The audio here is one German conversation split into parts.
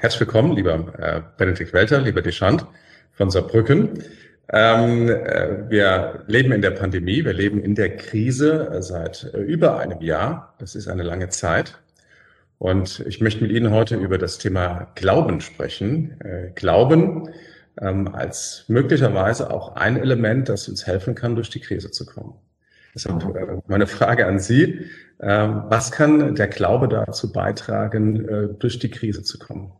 herzlich willkommen, lieber äh, Benedikt Welter, lieber Deschant von Saarbrücken. Ähm, äh, wir leben in der Pandemie, wir leben in der Krise seit äh, über einem Jahr. Das ist eine lange Zeit. Und ich möchte mit Ihnen heute über das Thema Glauben sprechen. Äh, Glauben ähm, als möglicherweise auch ein Element, das uns helfen kann, durch die Krise zu kommen. Deshalb äh, meine Frage an Sie. Äh, was kann der Glaube dazu beitragen, äh, durch die Krise zu kommen?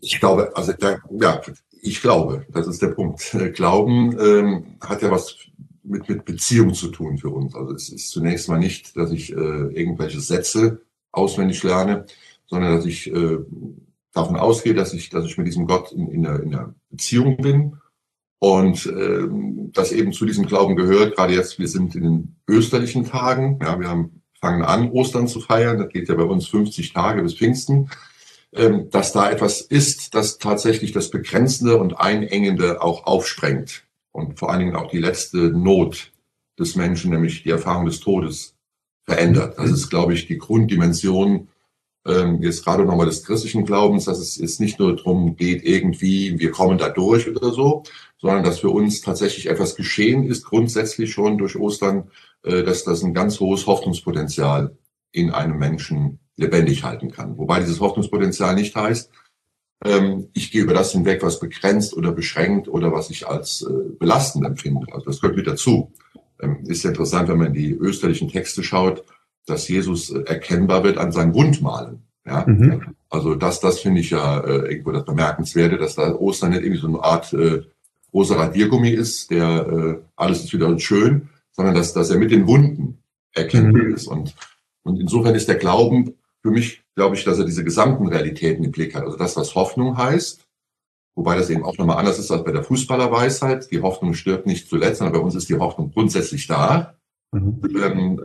Ich glaube, also der, ja, ich glaube, das ist der Punkt. Glauben ähm, hat ja was mit, mit Beziehung zu tun für uns. Also es ist zunächst mal nicht, dass ich äh, irgendwelche Sätze auswendig lerne, sondern dass ich äh, davon ausgehe, dass ich, dass ich mit diesem Gott in, in, einer, in einer Beziehung bin und ähm, das eben zu diesem Glauben gehört. Gerade jetzt, wir sind in den österlichen Tagen. Ja, wir haben, fangen an, Ostern zu feiern. Das geht ja bei uns 50 Tage bis Pfingsten. Ähm, dass da etwas ist, das tatsächlich das Begrenzende und Einengende auch aufsprengt und vor allen Dingen auch die letzte Not des Menschen, nämlich die Erfahrung des Todes, verändert. Das ist, glaube ich, die Grunddimension ähm, jetzt gerade nochmal des christlichen Glaubens, dass es jetzt nicht nur darum geht, irgendwie, wir kommen da durch oder so, sondern dass für uns tatsächlich etwas geschehen ist, grundsätzlich schon durch Ostern, äh, dass das ein ganz hohes Hoffnungspotenzial in einem Menschen lebendig halten kann. Wobei dieses Hoffnungspotenzial nicht heißt, ähm, ich gehe über das hinweg, was begrenzt oder beschränkt oder was ich als äh, belastend empfinde. Also das gehört mit dazu. Ähm, ist ja interessant, wenn man in die österlichen Texte schaut, dass Jesus äh, erkennbar wird an seinen Wundmalen. Ja? Mhm. Also das, das finde ich ja äh, irgendwo das Bemerkenswerte, dass da Ostern nicht irgendwie so eine Art äh, großer Radiergummi ist, der äh, alles ist wieder schön, sondern dass, dass er mit den Wunden erkennbar mhm. ist. Und, und insofern ist der Glauben für mich, glaube ich, dass er diese gesamten Realitäten im Blick hat. Also das, was Hoffnung heißt, wobei das eben auch nochmal anders ist als bei der Fußballerweisheit. Die Hoffnung stirbt nicht zuletzt, sondern bei uns ist die Hoffnung grundsätzlich da. Mhm. Ähm,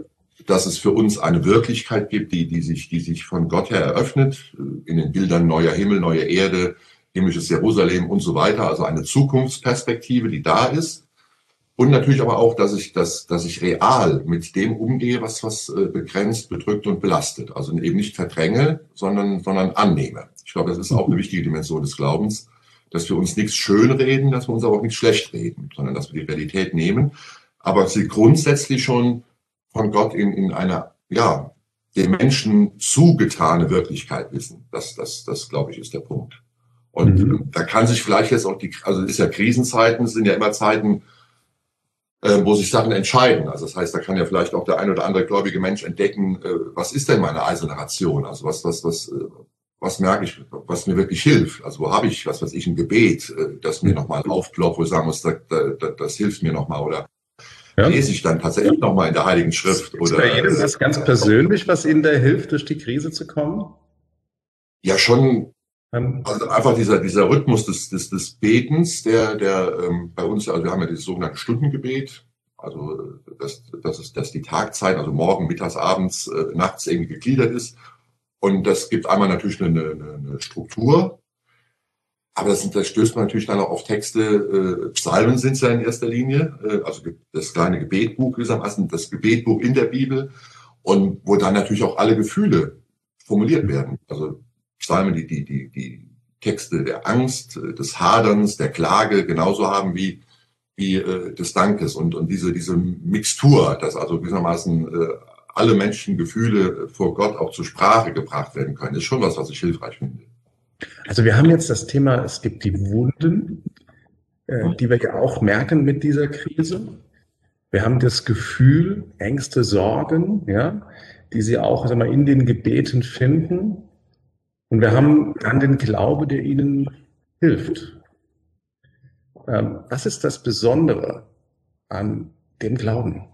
dass es für uns eine Wirklichkeit gibt, die, die, sich, die sich von Gott her eröffnet, in den Bildern neuer Himmel, neue Erde, himmlisches Jerusalem und so weiter, also eine Zukunftsperspektive, die da ist. Und natürlich aber auch, dass ich, dass, dass ich real mit dem umgehe, was, was äh, begrenzt, bedrückt und belastet. Also eben nicht verdränge, sondern, sondern annehme. Ich glaube, das ist auch eine wichtige Dimension des Glaubens, dass wir uns nichts schönreden, dass wir uns aber auch nichts schlecht reden, sondern dass wir die Realität nehmen, aber sie grundsätzlich schon von Gott in, in einer, ja, dem Menschen zugetane Wirklichkeit wissen. Das, das, das glaube ich, ist der Punkt. Und mhm. da kann sich vielleicht jetzt auch die, also es ist ja Krisenzeiten, es sind ja immer Zeiten, äh, wo sich Sachen entscheiden. Also das heißt, da kann ja vielleicht auch der ein oder andere gläubige Mensch entdecken, äh, was ist denn meine eiserne Ration? Also was, was, was, äh, was merke ich, was mir wirklich hilft? Also wo habe ich, was weiß ich, ein Gebet, äh, das mir nochmal aufploppt, wo ich sagen muss, da, da, das hilft mir nochmal oder ja. lese ich dann tatsächlich nochmal in der Heiligen Schrift. Ist oder, bei jedem das ganz persönlich, was Ihnen da hilft, durch die Krise zu kommen? Ja, schon. Ähm. Also einfach dieser, dieser Rhythmus des, des, des Betens, der, der ähm, bei uns, also wir haben ja dieses sogenannte Stundengebet, also dass, dass, es, dass die Tagzeit, also morgen, mittags, abends, äh, nachts irgendwie gegliedert ist. Und das gibt einmal natürlich eine, eine, eine Struktur, aber das, das stößt man natürlich dann auch auf Texte, äh, Psalmen sind es ja in erster Linie, äh, also das kleine Gebetbuch gewissermaßen, das Gebetbuch in der Bibel und wo dann natürlich auch alle Gefühle formuliert werden. Also Psalmen, die, die, die, die Texte der Angst, äh, des Haderns, der Klage genauso haben wie, wie äh, des Dankes und, und diese, diese Mixtur, dass also gewissermaßen äh, alle Menschen Gefühle vor Gott auch zur Sprache gebracht werden können, ist schon was, was ich hilfreich finde. Also wir haben jetzt das Thema, es gibt die Wunden, äh, die wir ja auch merken mit dieser Krise. Wir haben das Gefühl, Ängste, Sorgen, ja, die Sie auch sag mal, in den Gebeten finden. Und wir haben dann den Glaube, der Ihnen hilft. Ähm, was ist das Besondere an dem Glauben?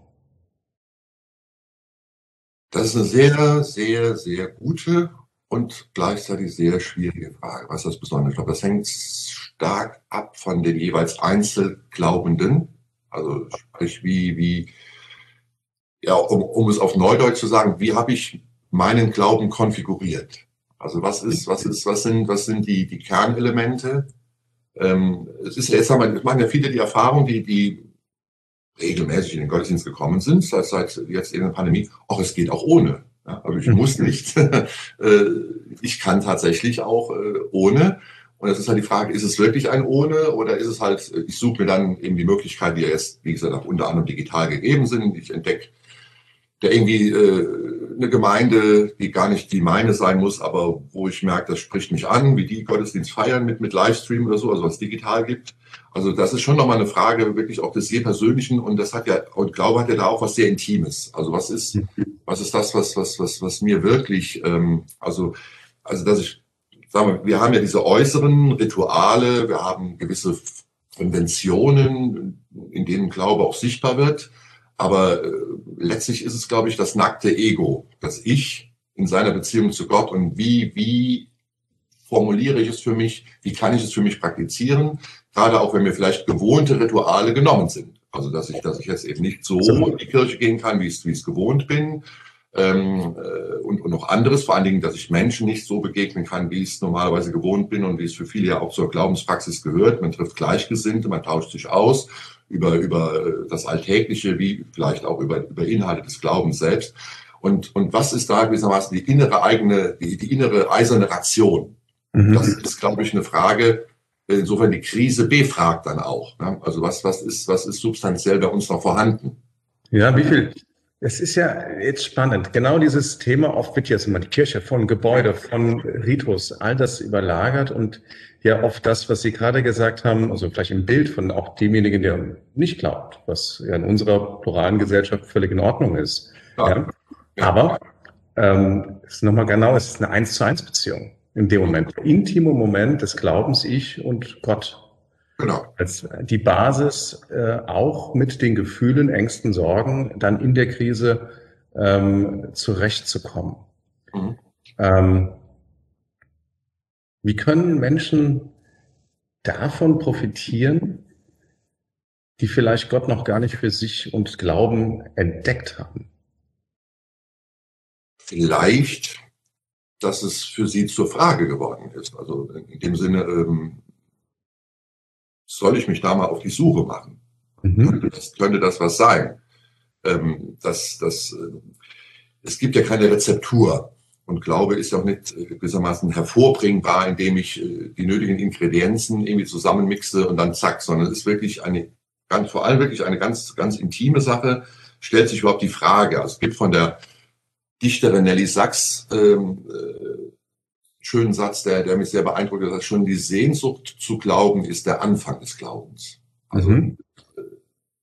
Das ist eine sehr, sehr, sehr gute und gleichzeitig sehr schwierige Frage. Was ist das Besondere? Ich glaube, das hängt stark ab von den jeweils Einzelglaubenden. Also sprich, wie, wie, ja, um, um es auf Neudeutsch zu sagen, wie habe ich meinen Glauben konfiguriert? Also was ist, was ist, was sind, was sind die, die Kernelemente? Ähm, es ist ja jetzt haben wir, machen ja viele die Erfahrung, die, die regelmäßig in den Gottesdienst gekommen sind, seit, seit jetzt in der Pandemie, auch es geht auch ohne. Ja, also ich muss nicht. Äh, ich kann tatsächlich auch äh, ohne. Und das ist halt die Frage, ist es wirklich ein ohne oder ist es halt, ich suche mir dann eben die Möglichkeiten, die ja jetzt, wie gesagt, auch unter anderem digital gegeben sind. Ich entdecke da irgendwie äh, eine Gemeinde, die gar nicht die meine sein muss, aber wo ich merke, das spricht mich an, wie die Gottesdienst feiern mit, mit Livestream oder so, also was digital gibt. Also das ist schon nochmal eine Frage wirklich auch des sehr Persönlichen und das hat ja, und Glaube hat ja da auch was sehr Intimes. Also was ist, was ist das, was, was, was, was mir wirklich, ähm, also, also dass ich, sagen wir, wir haben ja diese äußeren Rituale, wir haben gewisse Konventionen, in denen Glaube auch sichtbar wird. Aber äh, letztlich ist es, glaube ich, das nackte Ego, das Ich in seiner Beziehung zu Gott und wie, wie formuliere ich es für mich, wie kann ich es für mich praktizieren, gerade auch wenn mir vielleicht gewohnte Rituale genommen sind. Also dass ich, dass ich jetzt eben nicht so in die Kirche gehen kann, wie ich es, wie ich es gewohnt bin. Ähm, äh, und, und noch anderes, vor allen Dingen, dass ich Menschen nicht so begegnen kann, wie ich es normalerweise gewohnt bin und wie es für viele ja auch zur Glaubenspraxis gehört. Man trifft Gleichgesinnte, man tauscht sich aus über, über äh, das Alltägliche, wie vielleicht auch über, über Inhalte des Glaubens selbst. Und, und was ist da gewissermaßen die innere eigene, die, die innere eiserne Ration? Mhm. Das ist, glaube ich, eine Frage, insofern die Krise befragt dann auch. Ne? Also was, was ist, was ist substanziell bei uns noch vorhanden? Ja, wie viel? Es ist ja jetzt spannend. Genau dieses Thema, oft wird jetzt immer die Kirche von Gebäude, von Ritus, all das überlagert und ja oft das, was Sie gerade gesagt haben, also vielleicht im Bild von auch demjenigen, der nicht glaubt, was ja in unserer pluralen Gesellschaft völlig in Ordnung ist. Ja. ja. Aber ähm, ist nochmal genau, es ist eine eins zu eins Beziehung in dem Moment. Intime Moment des Glaubens, ich und Gott. Genau. Als die Basis äh, auch mit den Gefühlen, Ängsten, Sorgen, dann in der Krise ähm, zurechtzukommen. Mhm. Ähm, wie können Menschen davon profitieren, die vielleicht Gott noch gar nicht für sich und Glauben entdeckt haben? Vielleicht, dass es für sie zur Frage geworden ist. Also in dem Sinne, ähm, soll ich mich da mal auf die Suche machen? Mhm. Könnte, das, könnte das was sein? Ähm, das, das, äh, es gibt ja keine Rezeptur. Und Glaube ist ja auch nicht äh, gewissermaßen hervorbringbar, indem ich äh, die nötigen Ingredienzen irgendwie zusammenmixe und dann zack, sondern es ist wirklich eine, ganz, vor allem wirklich eine ganz, ganz intime Sache. Stellt sich überhaupt die Frage. Also es gibt von der Dichterin Nelly Sachs ähm, äh, schönen Satz, der, der mich sehr beeindruckt hat, schon die Sehnsucht zu glauben ist der Anfang des Glaubens. Also, mhm. Äh,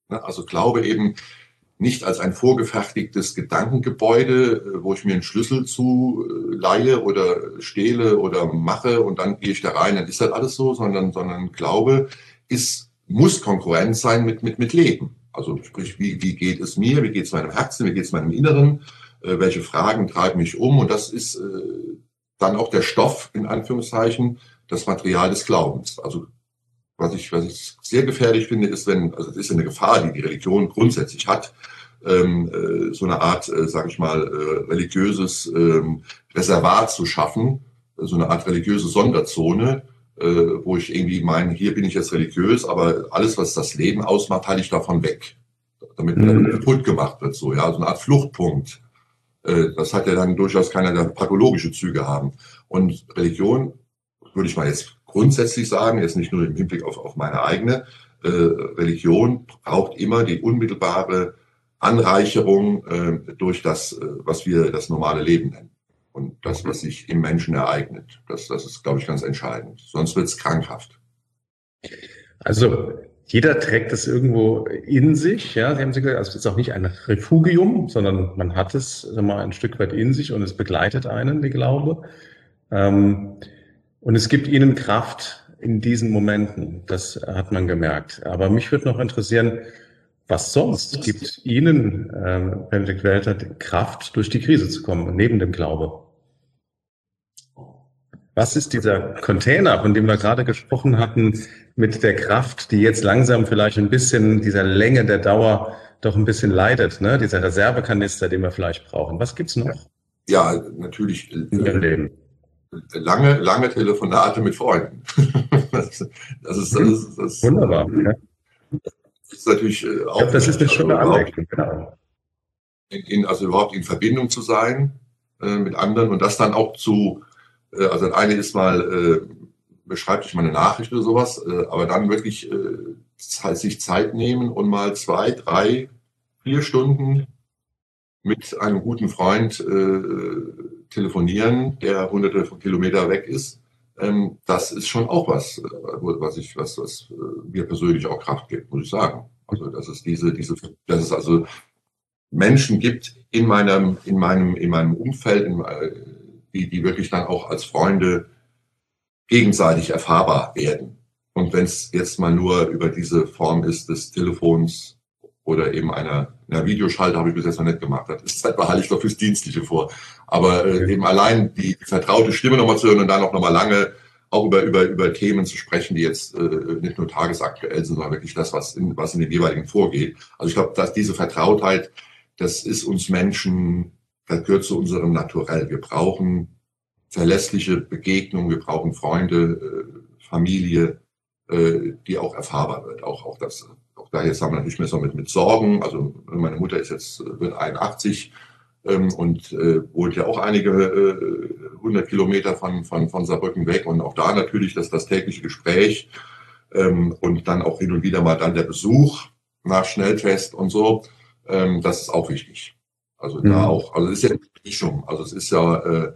ne, also Glaube eben nicht als ein vorgefertigtes Gedankengebäude, äh, wo ich mir einen Schlüssel zu leihe oder stehle oder mache und dann gehe ich da rein, dann ist das alles so, sondern, sondern Glaube ist, muss konkurrent sein mit, mit, mit Leben. Also sprich, wie, wie geht es mir, wie geht es meinem Herzen, wie geht es meinem Inneren, äh, welche Fragen treiben mich um und das ist äh, dann auch der Stoff, in Anführungszeichen, das Material des Glaubens. Also was ich, was ich sehr gefährlich finde, ist, wenn, also das ist eine Gefahr, die die Religion grundsätzlich hat, ähm, äh, so eine Art, äh, sage ich mal, äh, religiöses ähm, Reservat zu schaffen, so eine Art religiöse Sonderzone, äh, wo ich irgendwie meine, hier bin ich jetzt religiös, aber alles, was das Leben ausmacht, halte ich davon weg, damit mhm. kaputt gemacht wird, so ja, so eine Art Fluchtpunkt. Äh, das hat ja dann durchaus keine pathologische Züge haben. Und Religion, würde ich mal jetzt grundsätzlich sagen, jetzt nicht nur im Hinblick auf, auf meine eigene, äh, Religion braucht immer die unmittelbare Anreicherung äh, durch das, äh, was wir das normale Leben nennen. Und das, was sich im Menschen ereignet. Das, das ist, glaube ich, ganz entscheidend. Sonst wird es krankhaft. Also jeder trägt es irgendwo in sich, ja. Sie haben gesagt, also es ist auch nicht ein Refugium, sondern man hat es mal, ein Stück weit in sich und es begleitet einen, der Glaube. Ähm, und es gibt ihnen Kraft in diesen Momenten. Das hat man gemerkt. Aber mich würde noch interessieren, was sonst gibt Ihnen, äh, Benedikt Welter, Kraft, durch die Krise zu kommen, neben dem Glaube? Was ist dieser Container, von dem wir gerade gesprochen hatten, mit der Kraft, die jetzt langsam vielleicht ein bisschen dieser Länge der Dauer doch ein bisschen leidet, ne? dieser Reservekanister, den wir vielleicht brauchen? Was gibt's noch? Ja, natürlich äh, lange, lange Telefonate mit Freunden. das, ist, das ist, das ist das, wunderbar. Ja ist natürlich äh, auch. Ich glaube, das ist eine schöne Anmerkung, genau. In, in, also überhaupt in Verbindung zu sein, äh, mit anderen und das dann auch zu, äh, also eine ist mal, äh, beschreibt sich mal eine Nachricht oder sowas, äh, aber dann wirklich äh, sich Zeit nehmen und mal zwei, drei, vier Stunden mit einem guten Freund äh, telefonieren, der hunderte von Kilometer weg ist. Ähm, das ist schon auch was, äh, was ich, was, was äh, mir persönlich auch Kraft gibt, muss ich sagen. Also, dass es diese, diese, dass es also Menschen gibt in meinem, in meinem, in meinem Umfeld, in, äh, die, die wirklich dann auch als Freunde gegenseitig erfahrbar werden. Und wenn es jetzt mal nur über diese Form ist des Telefons oder eben einer, einer Videoschalte habe ich bis jetzt noch nicht gemacht. Das ist halt behalte ich doch fürs Dienstliche vor. Aber äh, eben allein die vertraute Stimme nochmal zu hören und dann auch nochmal lange auch über, über, über Themen zu sprechen, die jetzt äh, nicht nur tagesaktuell sind, sondern wirklich das, was in, was in den jeweiligen vorgeht. Also ich glaube, dass diese Vertrautheit, das ist uns Menschen, das gehört zu unserem Naturell. Wir brauchen verlässliche Begegnungen, wir brauchen Freunde, äh, Familie, äh, die auch erfahrbar wird. Auch, auch das auch da jetzt haben wir natürlich mehr so mit, mit Sorgen. Also meine Mutter ist jetzt, wird 81 ähm, und äh, wohnt ja auch einige äh, hundert Kilometer von, von, von Saarbrücken weg. Und auch da natürlich das, das tägliche Gespräch ähm, und dann auch hin und wieder mal dann der Besuch nach Schnelltest und so. Ähm, das ist auch wichtig. Also mhm. da auch, also es ist ja eine Mischung. Also es ist ja, äh,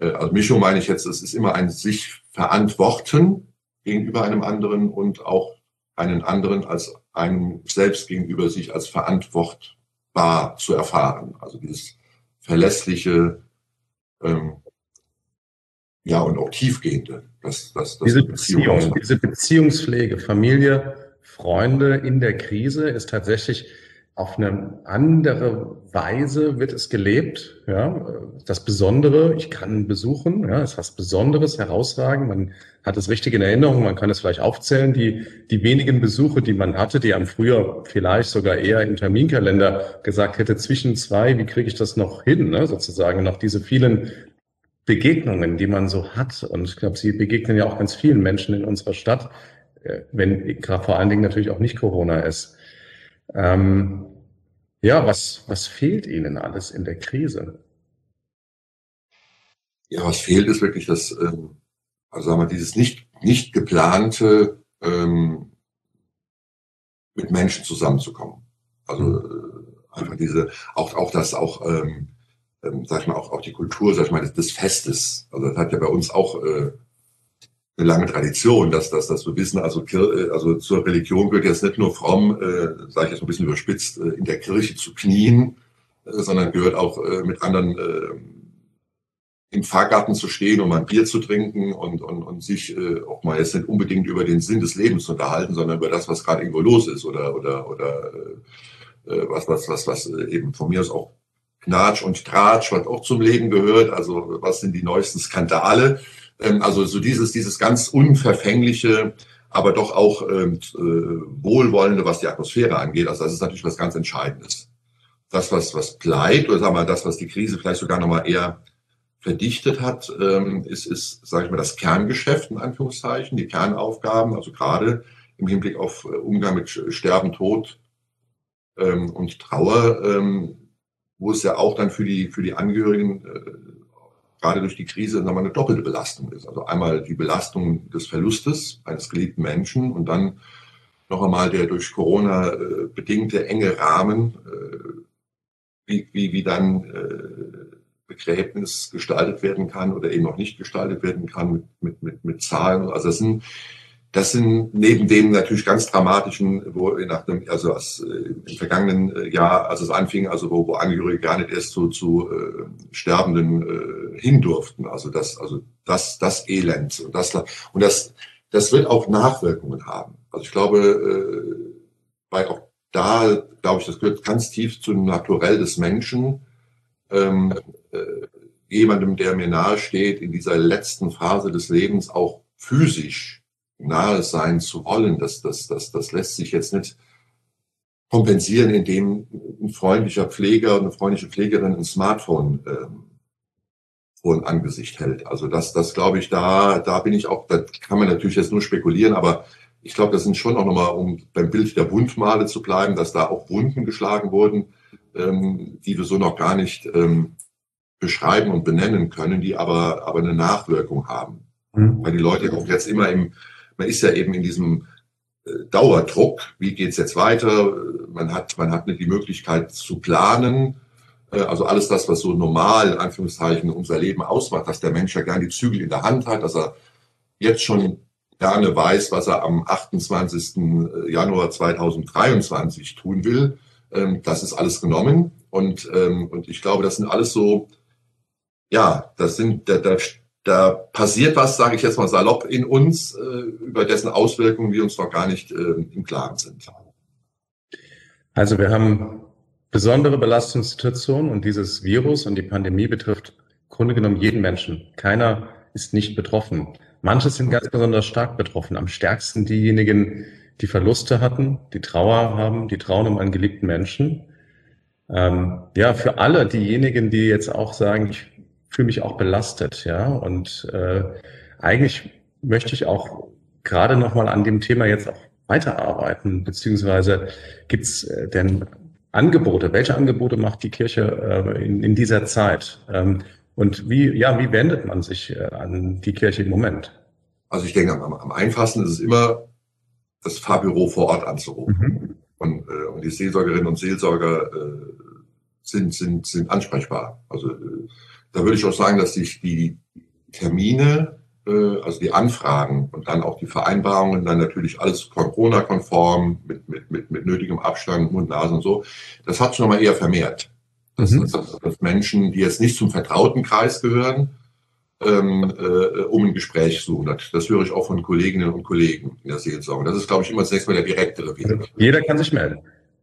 äh, also Mischung meine ich jetzt, es ist immer ein sich verantworten gegenüber einem anderen und auch einen anderen als einem selbst gegenüber sich als verantwortbar zu erfahren. Also dieses verlässliche, ähm, ja, und auch tiefgehende. Das, das, das diese Beziehung, diese Beziehungspflege, Familie, Freunde in der Krise ist tatsächlich auf eine andere Weise wird es gelebt. Ja, das Besondere, ich kann besuchen, ja, ist was Besonderes, herausragen. Man hat es richtig in Erinnerung, man kann es vielleicht aufzählen. Die, die wenigen Besuche, die man hatte, die am früher vielleicht sogar eher im Terminkalender gesagt hätte, zwischen zwei, wie kriege ich das noch hin, ne, sozusagen, noch diese vielen Begegnungen, die man so hat. Und ich glaube, Sie begegnen ja auch ganz vielen Menschen in unserer Stadt, äh, wenn vor allen Dingen natürlich auch nicht Corona ist. Ähm, ja, was, was fehlt Ihnen alles in der Krise? Ja, was fehlt ist wirklich das, ähm, also sagen wir, dieses nicht, nicht geplante, ähm, mit Menschen zusammenzukommen. Also mhm. äh, einfach diese, auch, auch das, auch, ähm, ähm, sag ich mal, auch, auch die Kultur, sag ich mal, des, des Festes. Also das hat ja bei uns auch äh, eine lange Tradition, dass, dass, dass wir wissen, also, äh, also zur Religion gehört jetzt nicht nur fromm, äh, sage ich jetzt ein bisschen überspitzt, äh, in der Kirche zu knien, äh, sondern gehört auch äh, mit anderen äh, im Fahrgarten zu stehen und mal ein Bier zu trinken und, und, und sich äh, auch mal jetzt nicht unbedingt über den Sinn des Lebens zu unterhalten, sondern über das, was gerade irgendwo los ist oder, oder, oder äh, äh was, was, was, was eben von mir aus auch Knatsch und Tratsch, was auch zum Leben gehört, also was sind die neuesten Skandale, ähm, also so dieses, dieses ganz unverfängliche, aber doch auch ähm, äh, wohlwollende, was die Atmosphäre angeht. Also das ist natürlich was ganz Entscheidendes. Das, was, was bleibt, oder sagen wir mal, das, was die Krise vielleicht sogar nochmal eher verdichtet hat, ähm, ist, ist sage ich mal, das Kerngeschäft in Anführungszeichen, die Kernaufgaben, also gerade im Hinblick auf äh, Umgang mit Sterben, Tod ähm, und Trauer, ähm, wo es ja auch dann für die, für die Angehörigen äh, gerade durch die Krise nochmal eine doppelte Belastung ist. Also einmal die Belastung des Verlustes eines geliebten Menschen und dann noch einmal der durch Corona äh, bedingte enge Rahmen, äh, wie, wie, wie dann äh, Begräbnis gestaltet werden kann oder eben auch nicht gestaltet werden kann mit, mit, mit, mit Zahlen. Also das sind das sind neben dem natürlich ganz dramatischen, wo nach dem, also aus, äh, im vergangenen äh, Jahr, als es anfing, also wo, wo Angehörige gar nicht erst zu, zu äh, Sterbenden äh, hin durften. Also das, also das, das Elend und das und das, das wird auch Nachwirkungen haben. Also ich glaube, äh, weil auch da, glaube ich, das gehört ganz tief zum Naturell des Menschen. Ähm, äh, jemandem, der mir nahe steht, in dieser letzten Phase des Lebens auch physisch nahe sein zu wollen, das, das, das, das lässt sich jetzt nicht kompensieren, indem ein freundlicher Pfleger und eine freundliche Pflegerin ein Smartphone ähm, vor ein Angesicht hält. Also das, das glaube ich, da, da bin ich auch, da kann man natürlich jetzt nur spekulieren, aber ich glaube, das sind schon auch nochmal, um beim Bild der Wundmale zu bleiben, dass da auch Wunden geschlagen wurden, ähm, die wir so noch gar nicht ähm, beschreiben und benennen können, die aber, aber eine Nachwirkung haben. Mhm. Weil die Leute auch jetzt immer im, man ist ja eben in diesem äh, Dauerdruck, wie geht's jetzt weiter? Man hat, man hat nicht die Möglichkeit zu planen. Äh, also alles das, was so normal, in Anführungszeichen, unser Leben ausmacht, dass der Mensch ja gerne die Zügel in der Hand hat, dass er jetzt schon gerne weiß, was er am 28. Äh, Januar 2023 tun will. Ähm, das ist alles genommen. Und, ähm, und ich glaube, das sind alles so, ja, das sind, da, da, da passiert was, sage ich jetzt mal salopp, in uns, äh, über dessen Auswirkungen wir uns noch gar nicht im Klaren sind. Also wir haben besondere Belastungssituationen und dieses Virus und die Pandemie betrifft im Grunde genommen jeden Menschen. Keiner ist nicht betroffen. Manche sind ganz besonders stark betroffen. Am stärksten diejenigen, die Verluste hatten, die Trauer haben, die trauen um einen geliebten Menschen. Ähm, ja, für alle diejenigen, die jetzt auch sagen, ich fühle mich auch belastet, ja, und äh, eigentlich möchte ich auch gerade nochmal an dem Thema jetzt auch weiterarbeiten, beziehungsweise gibt es äh, denn Angebote, welche Angebote macht die Kirche äh, in, in dieser Zeit? Ähm, und wie, ja, wie wendet man sich äh, an die Kirche im Moment? Also ich denke, am, am einfachsten ist es immer, das Pfarrbüro vor Ort anzurufen. Mhm. Und, äh, und die Seelsorgerinnen und Seelsorger äh, sind, sind, sind ansprechbar. Also äh, da würde ich auch sagen, dass sich die Termine, äh, also die Anfragen und dann auch die Vereinbarungen, dann natürlich alles Corona-konform, mit, mit, mit, mit nötigem Abstand, Mund, Nase und so, das hat sich nochmal eher vermehrt. Das, mhm. das, das Menschen, die jetzt nicht zum vertrauten Kreis gehören, ähm, äh, um ein Gespräch suchen. Das, das höre ich auch von Kolleginnen und Kollegen in der Seelsorge. Das ist, glaube ich, immer zunächst mal der direktere Weg. Jeder kann sich melden.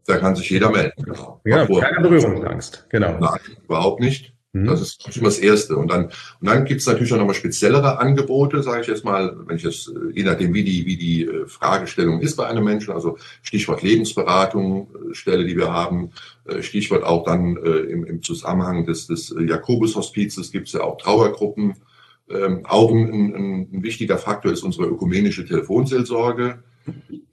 Da kann sich jeder melden, genau. Ja, keine Berührungsangst, genau. Nein, überhaupt nicht. Mhm. Das ist immer das Erste. Und dann, und dann gibt es natürlich auch nochmal speziellere Angebote, sage ich jetzt mal, wenn ich jetzt, äh, je nachdem, wie die, wie die äh, Fragestellung ist bei einem Menschen, also Stichwort Lebensberatung, äh, Stelle, die wir haben, Stichwort auch dann im, im Zusammenhang des, des Jakobus-Hospizes gibt es ja auch Trauergruppen. Ähm, auch ein, ein, ein wichtiger Faktor ist unsere ökumenische Telefonseelsorge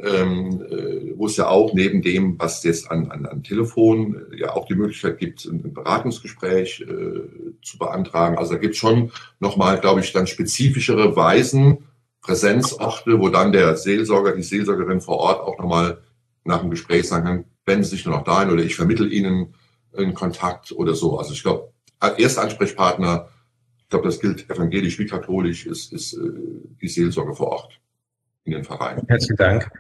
ähm, äh, wo es ja auch neben dem, was jetzt an, an, an Telefon äh, ja auch die Möglichkeit gibt, ein, Beratungsgespräch äh, zu beantragen. Also da gibt es schon nochmal, glaube ich, dann spezifischere Weisen, Präsenzorte, wo dann der Seelsorger, die Seelsorgerin vor Ort auch nochmal nach dem Gespräch sagen kann, wenden Sie sich nur noch dahin oder ich vermittel Ihnen einen Kontakt oder so. Also ich glaube, erster Ansprechpartner, ich glaube, das gilt evangelisch wie katholisch, ist, ist äh, die Seelsorge vor Ort in den Verein. Herzlichen Dank.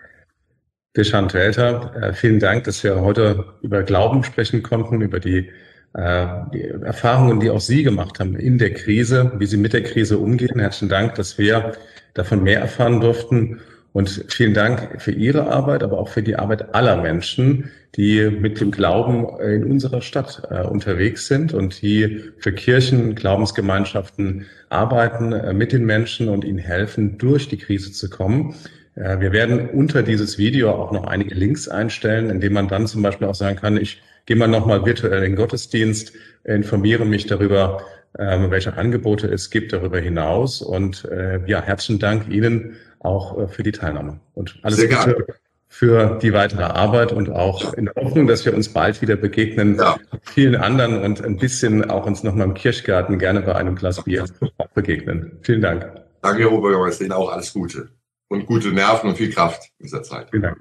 Deschant Welter, äh, vielen Dank, dass wir heute über Glauben sprechen konnten, über die, äh, die, Erfahrungen, die auch Sie gemacht haben in der Krise, wie Sie mit der Krise umgehen. Herzlichen Dank, dass wir davon mehr erfahren durften. Und vielen Dank für Ihre Arbeit, aber auch für die Arbeit aller Menschen, die mit dem Glauben in unserer Stadt äh, unterwegs sind und die für Kirchen, Glaubensgemeinschaften arbeiten äh, mit den Menschen und ihnen helfen, durch die Krise zu kommen. Äh, wir werden unter dieses Video auch noch einige Links einstellen, indem man dann zum Beispiel auch sagen kann, ich gehe mal nochmal virtuell in den Gottesdienst, informiere mich darüber, ähm, welche Angebote es gibt darüber hinaus. Und äh, ja, herzlichen Dank Ihnen auch für die Teilnahme und alles Sehr Gute gerne für die weitere Arbeit und auch in der Hoffnung, dass wir uns bald wieder begegnen, ja. vielen anderen und ein bisschen auch uns nochmal im Kirchgarten gerne bei einem Glas Bier begegnen. Vielen Dank. Danke, Herr Oberbürgermeister, Ihnen auch alles Gute und gute Nerven und viel Kraft in dieser Zeit. Vielen Dank.